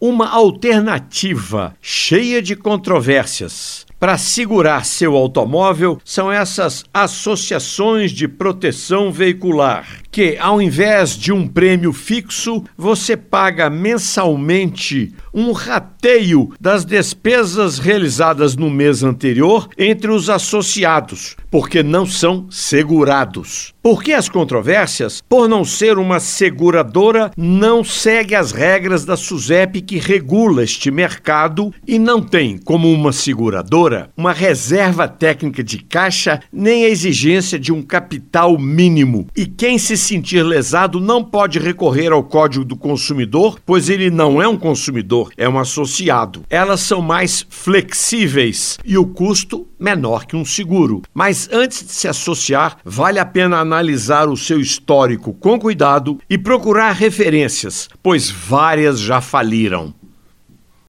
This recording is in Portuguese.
uma alternativa cheia de controvérsias. Para segurar seu automóvel são essas associações de proteção veicular, que ao invés de um prêmio fixo, você paga mensalmente um rateio das despesas realizadas no mês anterior entre os associados, porque não são segurados. Por que as controvérsias? Por não ser uma seguradora, não segue as regras da SUSEP que regula este mercado e não tem, como uma seguradora, uma reserva técnica de caixa nem a exigência de um capital mínimo. E quem se sentir lesado não pode recorrer ao Código do Consumidor, pois ele não é um consumidor, é um associado. Elas são mais flexíveis e o custo menor que um seguro. Mas antes de se associar, vale a pena analisar o seu histórico com cuidado e procurar referências, pois várias já faliram.